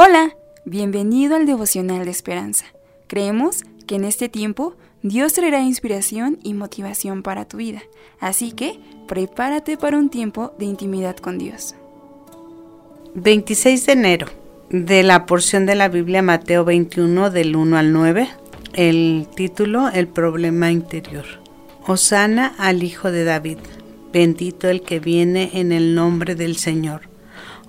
Hola, bienvenido al devocional de esperanza. Creemos que en este tiempo Dios traerá inspiración y motivación para tu vida, así que prepárate para un tiempo de intimidad con Dios. 26 de enero, de la porción de la Biblia Mateo 21 del 1 al 9, el título El problema interior. Osana al Hijo de David, bendito el que viene en el nombre del Señor.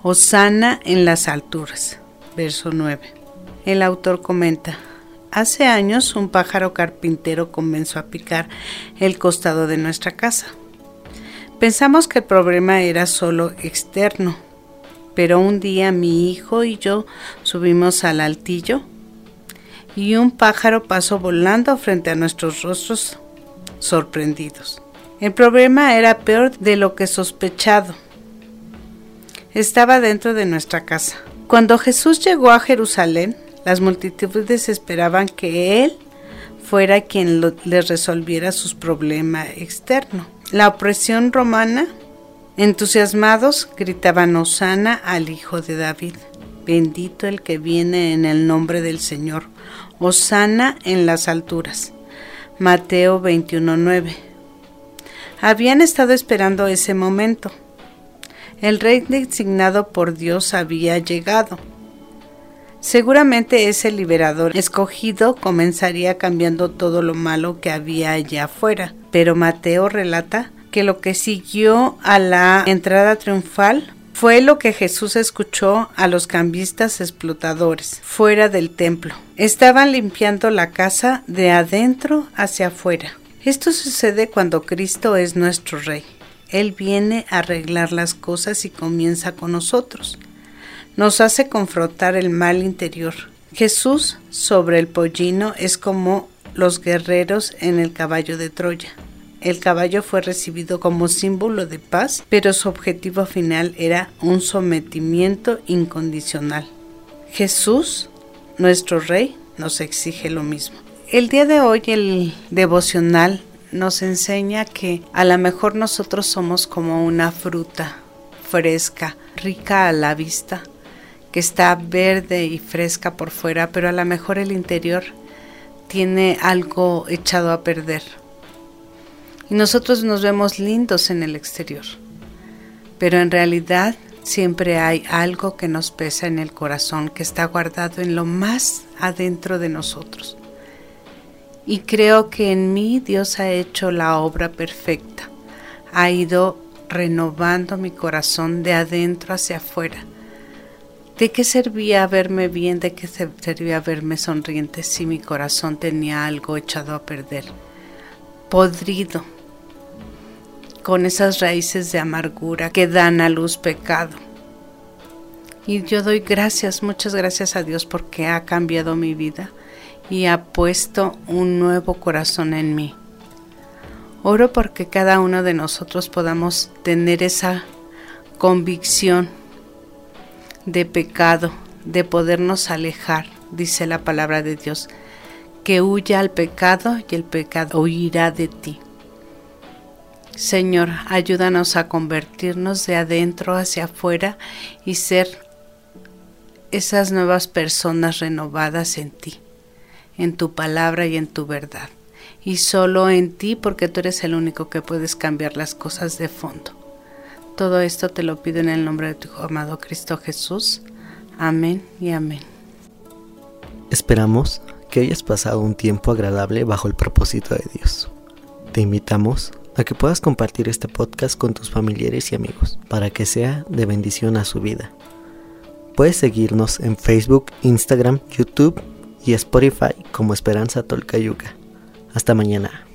Osana en las alturas verso 9. El autor comenta, hace años un pájaro carpintero comenzó a picar el costado de nuestra casa. Pensamos que el problema era solo externo, pero un día mi hijo y yo subimos al altillo y un pájaro pasó volando frente a nuestros rostros sorprendidos. El problema era peor de lo que sospechado. Estaba dentro de nuestra casa. Cuando Jesús llegó a Jerusalén, las multitudes esperaban que Él fuera quien les resolviera sus problemas externos. La opresión romana, entusiasmados, gritaban Osana al Hijo de David. Bendito el que viene en el nombre del Señor. Osana en las alturas. Mateo 21:9. Habían estado esperando ese momento el rey designado por Dios había llegado. Seguramente ese liberador escogido comenzaría cambiando todo lo malo que había allá afuera, pero Mateo relata que lo que siguió a la entrada triunfal fue lo que Jesús escuchó a los cambistas explotadores fuera del templo. Estaban limpiando la casa de adentro hacia afuera. Esto sucede cuando Cristo es nuestro Rey. Él viene a arreglar las cosas y comienza con nosotros. Nos hace confrontar el mal interior. Jesús sobre el pollino es como los guerreros en el caballo de Troya. El caballo fue recibido como símbolo de paz, pero su objetivo final era un sometimiento incondicional. Jesús, nuestro Rey, nos exige lo mismo. El día de hoy el devocional nos enseña que a lo mejor nosotros somos como una fruta fresca, rica a la vista, que está verde y fresca por fuera, pero a lo mejor el interior tiene algo echado a perder. Y nosotros nos vemos lindos en el exterior, pero en realidad siempre hay algo que nos pesa en el corazón, que está guardado en lo más adentro de nosotros. Y creo que en mí Dios ha hecho la obra perfecta. Ha ido renovando mi corazón de adentro hacia afuera. ¿De qué servía verme bien? ¿De qué servía verme sonriente si mi corazón tenía algo echado a perder? Podrido, con esas raíces de amargura que dan a luz pecado. Y yo doy gracias, muchas gracias a Dios porque ha cambiado mi vida y ha puesto un nuevo corazón en mí. Oro porque cada uno de nosotros podamos tener esa convicción de pecado, de podernos alejar, dice la palabra de Dios, que huya al pecado y el pecado huirá de ti. Señor, ayúdanos a convertirnos de adentro hacia afuera y ser esas nuevas personas renovadas en ti en tu palabra y en tu verdad. Y solo en ti porque tú eres el único que puedes cambiar las cosas de fondo. Todo esto te lo pido en el nombre de tu amado Cristo Jesús. Amén y amén. Esperamos que hayas pasado un tiempo agradable bajo el propósito de Dios. Te invitamos a que puedas compartir este podcast con tus familiares y amigos para que sea de bendición a su vida. Puedes seguirnos en Facebook, Instagram, YouTube y Spotify como Esperanza Tolcayuca. Hasta mañana.